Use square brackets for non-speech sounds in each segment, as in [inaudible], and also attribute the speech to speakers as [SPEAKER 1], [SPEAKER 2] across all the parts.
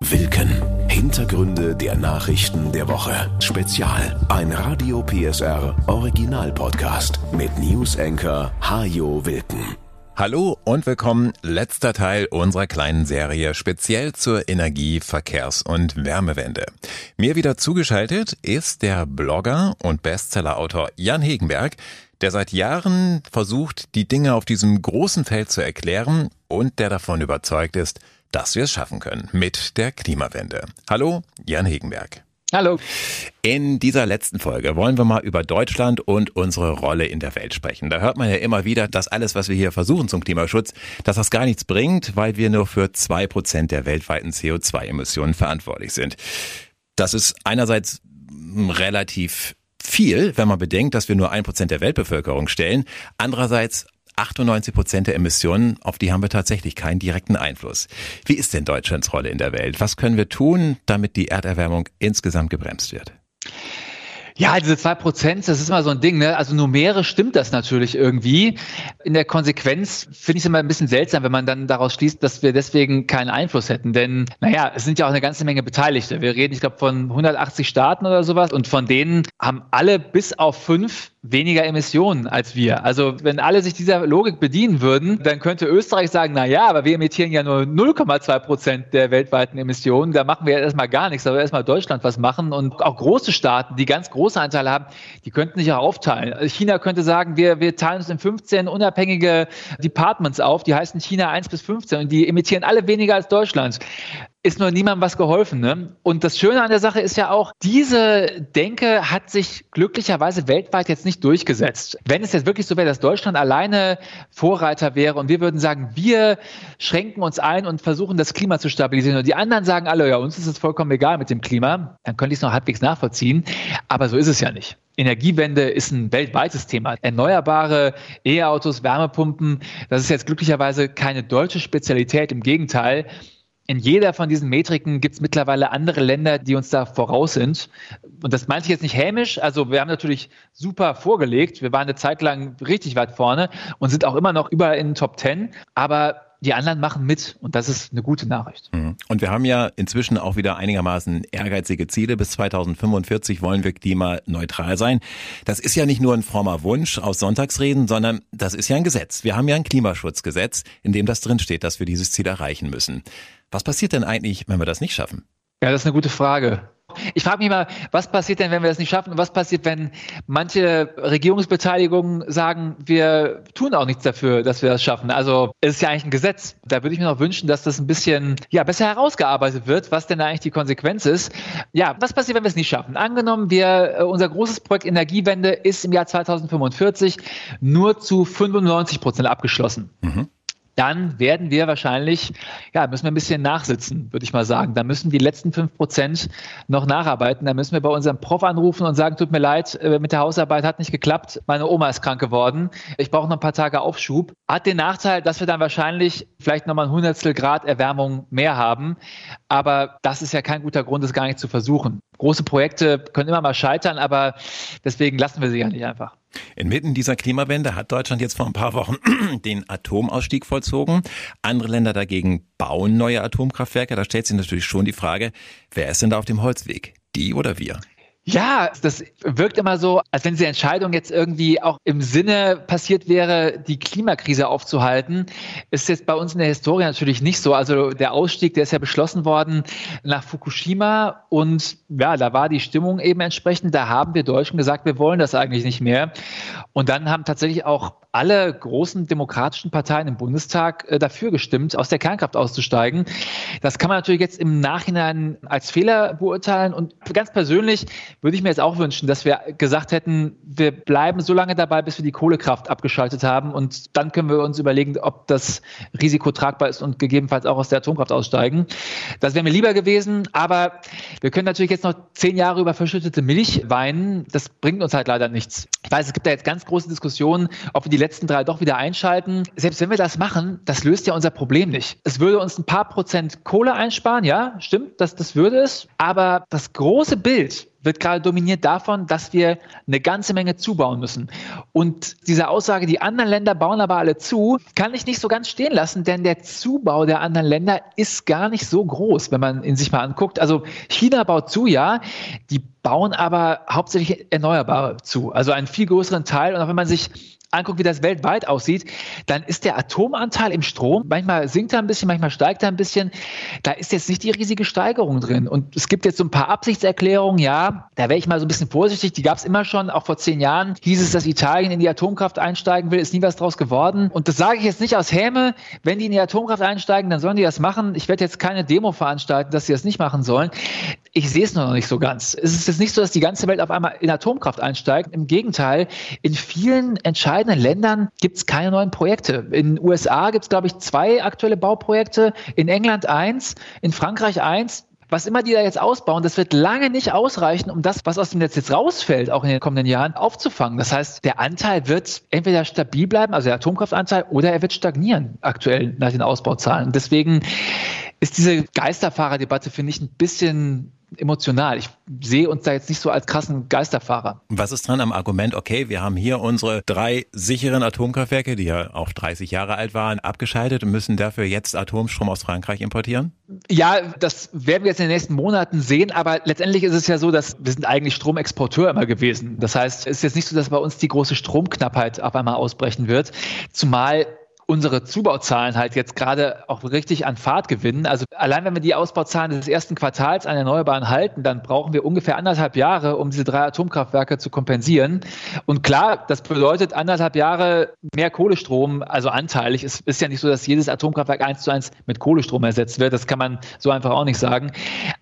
[SPEAKER 1] Wilken. Hintergründe der Nachrichten der Woche. Spezial. Ein Radio PSR Original Podcast mit News Anchor Hajo Wilken.
[SPEAKER 2] Hallo und willkommen. Letzter Teil unserer kleinen Serie speziell zur Energie-, Verkehrs- und Wärmewende. Mir wieder zugeschaltet ist der Blogger und Bestsellerautor Jan Hegenberg, der seit Jahren versucht, die Dinge auf diesem großen Feld zu erklären und der davon überzeugt ist, dass wir es schaffen können mit der Klimawende. Hallo, Jan Hegenberg.
[SPEAKER 3] Hallo.
[SPEAKER 2] In dieser letzten Folge wollen wir mal über Deutschland und unsere Rolle in der Welt sprechen. Da hört man ja immer wieder, dass alles, was wir hier versuchen zum Klimaschutz, dass das gar nichts bringt, weil wir nur für zwei Prozent der weltweiten CO2-Emissionen verantwortlich sind. Das ist einerseits relativ viel, wenn man bedenkt, dass wir nur ein Prozent der Weltbevölkerung stellen. Andererseits 98 Prozent der Emissionen, auf die haben wir tatsächlich keinen direkten Einfluss. Wie ist denn Deutschlands Rolle in der Welt? Was können wir tun, damit die Erderwärmung insgesamt gebremst wird?
[SPEAKER 3] Ja, diese zwei Prozent, das ist immer so ein Ding. Ne? Also numerisch stimmt das natürlich irgendwie. In der Konsequenz finde ich es immer ein bisschen seltsam, wenn man dann daraus schließt, dass wir deswegen keinen Einfluss hätten. Denn, naja, es sind ja auch eine ganze Menge Beteiligte. Wir reden, ich glaube, von 180 Staaten oder sowas. Und von denen haben alle bis auf fünf weniger Emissionen als wir. Also wenn alle sich dieser Logik bedienen würden, dann könnte Österreich sagen, na ja, aber wir emittieren ja nur 0,2 Prozent der weltweiten Emissionen. Da machen wir ja erstmal gar nichts, aber erstmal Deutschland was machen. Und auch große Staaten, die ganz große Anteile haben, die könnten sich auch aufteilen. China könnte sagen, wir, wir teilen uns in 15 unabhängige Departments auf, die heißen China 1 bis 15 und die emittieren alle weniger als Deutschland ist nur niemandem was geholfen. Ne? Und das Schöne an der Sache ist ja auch, diese Denke hat sich glücklicherweise weltweit jetzt nicht durchgesetzt. Wenn es jetzt wirklich so wäre, dass Deutschland alleine Vorreiter wäre und wir würden sagen, wir schränken uns ein und versuchen das Klima zu stabilisieren und die anderen sagen alle, ja, uns ist es vollkommen egal mit dem Klima, dann könnte ich es noch halbwegs nachvollziehen. Aber so ist es ja nicht. Energiewende ist ein weltweites Thema. Erneuerbare E-Autos, Wärmepumpen, das ist jetzt glücklicherweise keine deutsche Spezialität. Im Gegenteil, in jeder von diesen Metriken gibt es mittlerweile andere Länder, die uns da voraus sind. Und das meinte ich jetzt nicht hämisch. Also wir haben natürlich super vorgelegt. Wir waren eine Zeit lang richtig weit vorne und sind auch immer noch überall in den Top Ten. Aber die anderen machen mit und das ist eine gute Nachricht.
[SPEAKER 2] Mhm. Und wir haben ja inzwischen auch wieder einigermaßen ehrgeizige Ziele. Bis 2045 wollen wir klimaneutral sein. Das ist ja nicht nur ein frommer Wunsch aus Sonntagsreden, sondern das ist ja ein Gesetz. Wir haben ja ein Klimaschutzgesetz, in dem das drinsteht, dass wir dieses Ziel erreichen müssen. Was passiert denn eigentlich, wenn wir das nicht schaffen?
[SPEAKER 3] Ja, das ist eine gute Frage. Ich frage mich mal, was passiert denn, wenn wir das nicht schaffen? Und was passiert, wenn manche Regierungsbeteiligungen sagen, wir tun auch nichts dafür, dass wir das schaffen? Also es ist ja eigentlich ein Gesetz. Da würde ich mir noch wünschen, dass das ein bisschen ja, besser herausgearbeitet wird, was denn da eigentlich die Konsequenz ist. Ja, was passiert, wenn wir es nicht schaffen? Angenommen, wir, äh, unser großes Projekt Energiewende ist im Jahr 2045 nur zu 95 Prozent abgeschlossen. Mhm dann werden wir wahrscheinlich, ja, müssen wir ein bisschen nachsitzen, würde ich mal sagen. Da müssen die letzten fünf Prozent noch nacharbeiten. Da müssen wir bei unserem Prof anrufen und sagen, tut mir leid, äh, mit der Hausarbeit hat nicht geklappt. Meine Oma ist krank geworden. Ich brauche noch ein paar Tage Aufschub. Hat den Nachteil, dass wir dann wahrscheinlich vielleicht nochmal ein Hundertstel Grad Erwärmung mehr haben. Aber das ist ja kein guter Grund, das gar nicht zu versuchen. Große Projekte können immer mal scheitern, aber deswegen lassen wir sie ja nicht einfach.
[SPEAKER 2] Inmitten dieser Klimawende hat Deutschland jetzt vor ein paar Wochen [clears throat] den Atomausstieg vollzogen. Andere Länder dagegen bauen neue Atomkraftwerke. Da stellt sich natürlich schon die Frage, wer ist denn da auf dem Holzweg? Die oder wir?
[SPEAKER 3] Ja, das wirkt immer so, als wenn diese Entscheidung jetzt irgendwie auch im Sinne passiert wäre, die Klimakrise aufzuhalten. Ist jetzt bei uns in der Historie natürlich nicht so. Also der Ausstieg, der ist ja beschlossen worden nach Fukushima und ja, da war die Stimmung eben entsprechend. Da haben wir Deutschen gesagt, wir wollen das eigentlich nicht mehr. Und dann haben tatsächlich auch alle großen demokratischen Parteien im Bundestag äh, dafür gestimmt, aus der Kernkraft auszusteigen. Das kann man natürlich jetzt im Nachhinein als Fehler beurteilen. Und ganz persönlich würde ich mir jetzt auch wünschen, dass wir gesagt hätten, wir bleiben so lange dabei, bis wir die Kohlekraft abgeschaltet haben. Und dann können wir uns überlegen, ob das Risiko tragbar ist und gegebenenfalls auch aus der Atomkraft aussteigen. Das wäre mir lieber gewesen. Aber wir können natürlich jetzt noch zehn Jahre über verschüttete Milch weinen. Das bringt uns halt leider nichts. Ich weiß, es gibt da jetzt ganz große Diskussionen, ob wir die letzten drei doch wieder einschalten. Selbst wenn wir das machen, das löst ja unser Problem nicht. Es würde uns ein paar Prozent Kohle einsparen, ja, stimmt, das, das würde es. Aber das große Bild, wird gerade dominiert davon, dass wir eine ganze Menge zubauen müssen. Und diese Aussage, die anderen Länder bauen aber alle zu, kann ich nicht so ganz stehen lassen, denn der Zubau der anderen Länder ist gar nicht so groß, wenn man ihn sich mal anguckt. Also China baut zu, ja, die bauen aber hauptsächlich Erneuerbare zu, also einen viel größeren Teil. Und auch wenn man sich anguckt, wie das weltweit aussieht, dann ist der Atomanteil im Strom, manchmal sinkt er ein bisschen, manchmal steigt er ein bisschen. Da ist jetzt nicht die riesige Steigerung drin. Und es gibt jetzt so ein paar Absichtserklärungen, ja, da wäre ich mal so ein bisschen vorsichtig. Die gab es immer schon, auch vor zehn Jahren hieß es, dass Italien in die Atomkraft einsteigen will, ist nie was draus geworden. Und das sage ich jetzt nicht aus Häme. Wenn die in die Atomkraft einsteigen, dann sollen die das machen. Ich werde jetzt keine Demo veranstalten, dass sie das nicht machen sollen. Ich sehe es noch nicht so ganz. Es ist jetzt nicht so, dass die ganze Welt auf einmal in Atomkraft einsteigt. Im Gegenteil, in vielen entscheidenden Ländern gibt es keine neuen Projekte. In den USA gibt es, glaube ich, zwei aktuelle Bauprojekte, in England eins, in Frankreich eins. Was immer die da jetzt ausbauen, das wird lange nicht ausreichen, um das, was aus dem Netz jetzt rausfällt, auch in den kommenden Jahren aufzufangen. Das heißt, der Anteil wird entweder stabil bleiben, also der Atomkraftanteil, oder er wird stagnieren aktuell nach den Ausbauzahlen. Deswegen ist diese Geisterfahrerdebatte, finde ich, ein bisschen emotional. Ich sehe uns da jetzt nicht so als krassen Geisterfahrer.
[SPEAKER 2] Was ist dran am Argument, okay, wir haben hier unsere drei sicheren Atomkraftwerke, die ja auch 30 Jahre alt waren, abgeschaltet und müssen dafür jetzt Atomstrom aus Frankreich importieren?
[SPEAKER 3] Ja, das werden wir jetzt in den nächsten Monaten sehen, aber letztendlich ist es ja so, dass wir sind eigentlich Stromexporteur immer gewesen. Das heißt, es ist jetzt nicht so, dass bei uns die große Stromknappheit auf einmal ausbrechen wird, zumal unsere Zubauzahlen halt jetzt gerade auch richtig an Fahrt gewinnen. Also allein wenn wir die Ausbauzahlen des ersten Quartals an Erneuerbaren halten, dann brauchen wir ungefähr anderthalb Jahre, um diese drei Atomkraftwerke zu kompensieren. Und klar, das bedeutet anderthalb Jahre mehr Kohlestrom, also anteilig. Es ist ja nicht so, dass jedes Atomkraftwerk eins zu eins mit Kohlestrom ersetzt wird. Das kann man so einfach auch nicht sagen.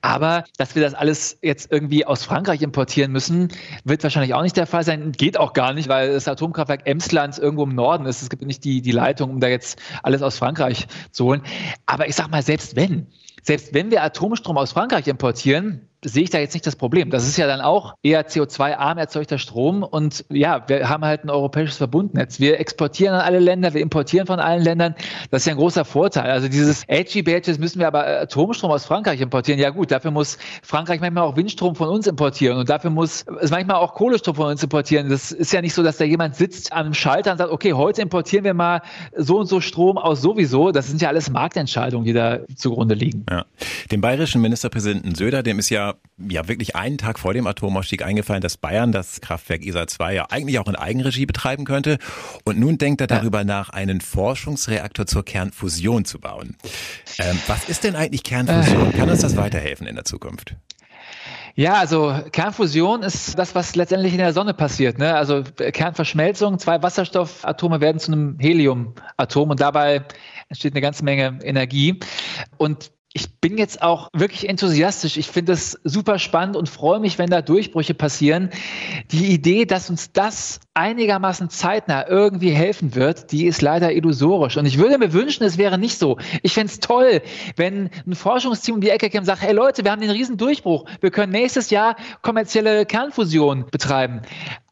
[SPEAKER 3] Aber dass wir das alles jetzt irgendwie aus Frankreich importieren müssen, wird wahrscheinlich auch nicht der Fall sein. Geht auch gar nicht, weil das Atomkraftwerk Emsland irgendwo im Norden ist. Es gibt nicht die, die Leitung um da jetzt alles aus Frankreich zu holen. Aber ich sag mal, selbst wenn, selbst wenn wir Atomstrom aus Frankreich importieren, sehe ich da jetzt nicht das Problem. Das ist ja dann auch eher CO2-arm erzeugter Strom und ja, wir haben halt ein europäisches Verbundnetz. Wir exportieren an alle Länder, wir importieren von allen Ländern. Das ist ja ein großer Vorteil. Also dieses edgy Badges müssen wir aber Atomstrom aus Frankreich importieren. Ja gut, dafür muss Frankreich manchmal auch Windstrom von uns importieren und dafür muss es manchmal auch Kohlestrom von uns importieren. Das ist ja nicht so, dass da jemand sitzt am Schalter und sagt, okay, heute importieren wir mal so und so Strom aus sowieso. Das sind ja alles Marktentscheidungen, die da zugrunde liegen. Ja.
[SPEAKER 2] Dem bayerischen Ministerpräsidenten Söder, dem ist ja ja wirklich einen Tag vor dem Atomausstieg eingefallen, dass Bayern das Kraftwerk ISA 2 ja eigentlich auch in Eigenregie betreiben könnte. Und nun denkt er darüber nach, einen Forschungsreaktor zur Kernfusion zu bauen. Ähm, was ist denn eigentlich Kernfusion? Kann uns das weiterhelfen in der Zukunft?
[SPEAKER 3] Ja, also Kernfusion ist das, was letztendlich in der Sonne passiert. Ne? Also Kernverschmelzung, zwei Wasserstoffatome werden zu einem Heliumatom und dabei entsteht eine ganze Menge Energie. Und ich bin jetzt auch wirklich enthusiastisch. Ich finde es super spannend und freue mich, wenn da Durchbrüche passieren. Die Idee, dass uns das einigermaßen zeitnah irgendwie helfen wird, die ist leider illusorisch. Und ich würde mir wünschen, es wäre nicht so. Ich fände es toll, wenn ein Forschungsteam um die Ecke käme und sagt, hey Leute, wir haben den riesen Durchbruch. Wir können nächstes Jahr kommerzielle Kernfusion betreiben.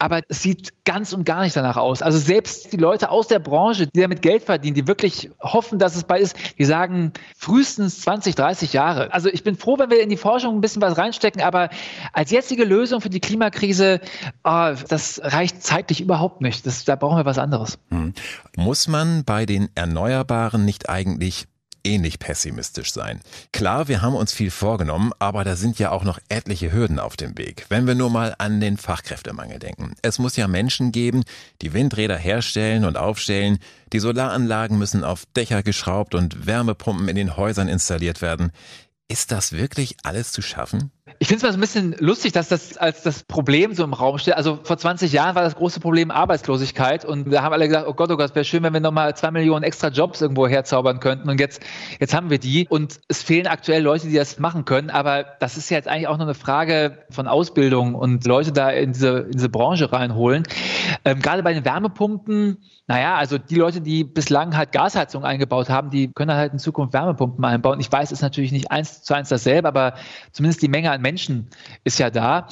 [SPEAKER 3] Aber es sieht ganz und gar nicht danach aus. Also selbst die Leute aus der Branche, die damit Geld verdienen, die wirklich hoffen, dass es bald ist, die sagen frühestens 20, 30 Jahre. Also ich bin froh, wenn wir in die Forschung ein bisschen was reinstecken, aber als jetzige Lösung für die Klimakrise, oh, das reicht zeitlich ich überhaupt nicht. Das, da brauchen wir was anderes. Hm.
[SPEAKER 2] Muss man bei den Erneuerbaren nicht eigentlich ähnlich pessimistisch sein. Klar, wir haben uns viel vorgenommen, aber da sind ja auch noch etliche Hürden auf dem Weg. Wenn wir nur mal an den Fachkräftemangel denken. Es muss ja Menschen geben, die Windräder herstellen und aufstellen, die Solaranlagen müssen auf Dächer geschraubt und Wärmepumpen in den Häusern installiert werden. Ist das wirklich alles zu schaffen?
[SPEAKER 3] Ich finde es mal so ein bisschen lustig, dass das als das Problem so im Raum steht. Also vor 20 Jahren war das große Problem Arbeitslosigkeit und da haben alle gesagt, oh Gott, oh Gott, wäre schön, wenn wir nochmal zwei Millionen extra Jobs irgendwo herzaubern könnten und jetzt, jetzt haben wir die und es fehlen aktuell Leute, die das machen können, aber das ist ja jetzt eigentlich auch nur eine Frage von Ausbildung und Leute da in diese, in diese Branche reinholen. Ähm, gerade bei den Wärmepumpen, naja, also die Leute, die bislang halt Gasheizung eingebaut haben, die können halt in Zukunft Wärmepumpen einbauen. Ich weiß, es ist natürlich nicht eins zu eins dasselbe, aber zumindest die Menge an Menschen ist ja da.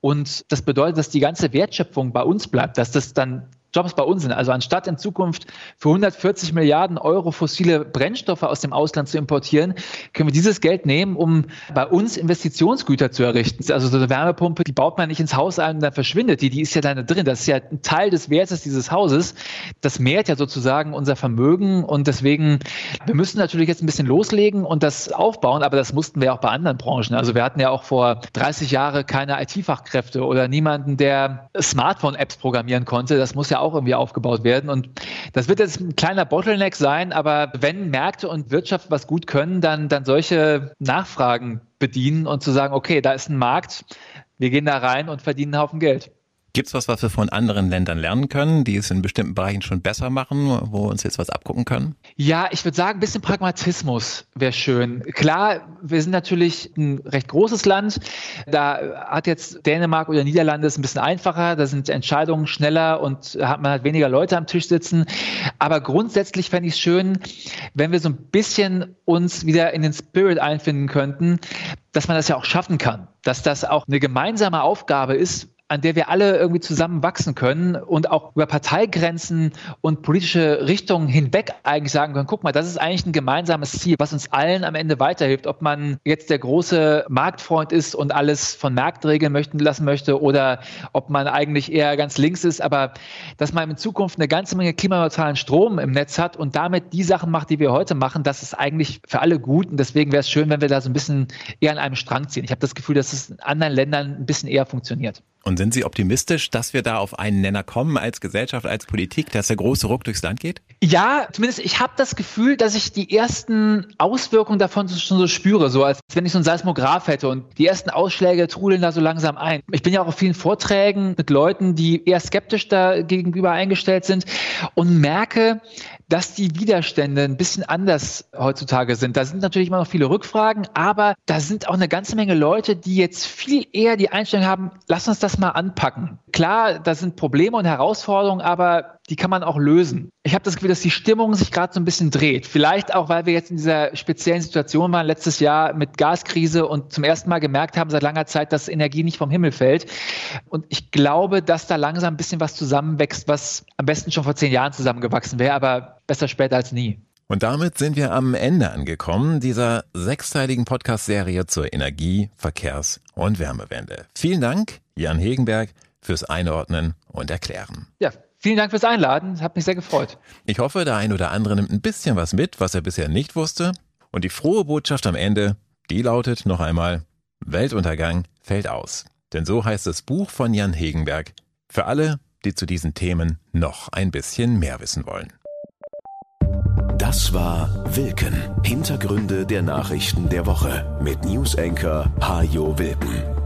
[SPEAKER 3] Und das bedeutet, dass die ganze Wertschöpfung bei uns bleibt, dass das dann Jobs bei uns sind. Also anstatt in Zukunft für 140 Milliarden Euro fossile Brennstoffe aus dem Ausland zu importieren, können wir dieses Geld nehmen, um bei uns Investitionsgüter zu errichten. Also so eine Wärmepumpe, die baut man nicht ins Haus ein und dann verschwindet die, die ist ja da drin. Das ist ja ein Teil des Wertes dieses Hauses. Das mehrt ja sozusagen unser Vermögen und deswegen, wir müssen natürlich jetzt ein bisschen loslegen und das aufbauen, aber das mussten wir auch bei anderen Branchen. Also wir hatten ja auch vor 30 Jahren keine IT-Fachkräfte oder niemanden, der Smartphone-Apps programmieren konnte. Das muss ja auch irgendwie aufgebaut werden und das wird jetzt ein kleiner Bottleneck sein, aber wenn Märkte und Wirtschaft was gut können, dann, dann solche Nachfragen bedienen und zu sagen, okay, da ist ein Markt, wir gehen da rein und verdienen einen Haufen Geld.
[SPEAKER 2] Gibt es was, was wir von anderen Ländern lernen können, die es in bestimmten Bereichen schon besser machen, wo wir uns jetzt was abgucken können?
[SPEAKER 3] Ja, ich würde sagen, ein bisschen Pragmatismus wäre schön. Klar, wir sind natürlich ein recht großes Land. Da hat jetzt Dänemark oder Niederlande es ein bisschen einfacher. Da sind Entscheidungen schneller und hat man halt weniger Leute am Tisch sitzen. Aber grundsätzlich fände ich es schön, wenn wir so ein bisschen uns wieder in den Spirit einfinden könnten, dass man das ja auch schaffen kann. Dass das auch eine gemeinsame Aufgabe ist, an der wir alle irgendwie zusammen wachsen können und auch über Parteigrenzen und politische Richtungen hinweg eigentlich sagen können, guck mal, das ist eigentlich ein gemeinsames Ziel, was uns allen am Ende weiterhilft, ob man jetzt der große Marktfreund ist und alles von Marktregeln möchten lassen möchte oder ob man eigentlich eher ganz links ist, aber dass man in Zukunft eine ganze Menge klimaneutralen Strom im Netz hat und damit die Sachen macht, die wir heute machen, das ist eigentlich für alle gut und deswegen wäre es schön, wenn wir da so ein bisschen eher an einem Strang ziehen. Ich habe das Gefühl, dass es in anderen Ländern ein bisschen eher funktioniert.
[SPEAKER 2] Und sind Sie optimistisch, dass wir da auf einen Nenner kommen als Gesellschaft, als Politik, dass der große Ruck durchs Land geht?
[SPEAKER 3] Ja, zumindest ich habe das Gefühl, dass ich die ersten Auswirkungen davon schon so spüre, so als wenn ich so ein Seismograph hätte und die ersten Ausschläge trudeln da so langsam ein. Ich bin ja auch auf vielen Vorträgen mit Leuten, die eher skeptisch da gegenüber eingestellt sind und merke, dass die Widerstände ein bisschen anders heutzutage sind. Da sind natürlich immer noch viele Rückfragen, aber da sind auch eine ganze Menge Leute, die jetzt viel eher die Einstellung haben, lass uns das mal anpacken. Klar, da sind Probleme und Herausforderungen, aber die kann man auch lösen. Ich habe das Gefühl, dass die Stimmung sich gerade so ein bisschen dreht. Vielleicht auch, weil wir jetzt in dieser speziellen Situation waren letztes Jahr mit Gaskrise und zum ersten Mal gemerkt haben seit langer Zeit, dass Energie nicht vom Himmel fällt. Und ich glaube, dass da langsam ein bisschen was zusammenwächst, was am besten schon vor zehn Jahren zusammengewachsen wäre, aber besser später als nie.
[SPEAKER 2] Und damit sind wir am Ende angekommen dieser sechsteiligen Podcast-Serie zur Energie-, Verkehrs- und Wärmewende. Vielen Dank, Jan Hegenberg, fürs Einordnen und Erklären.
[SPEAKER 3] Ja, Vielen Dank fürs Einladen. Hat mich sehr gefreut.
[SPEAKER 2] Ich hoffe, der ein oder andere nimmt ein bisschen was mit, was er bisher nicht wusste. Und die frohe Botschaft am Ende, die lautet noch einmal, Weltuntergang fällt aus. Denn so heißt das Buch von Jan Hegenberg. Für alle, die zu diesen Themen noch ein bisschen mehr wissen wollen.
[SPEAKER 1] Das war Wilken. Hintergründe der Nachrichten der Woche mit Newsenker Hajo Wilken.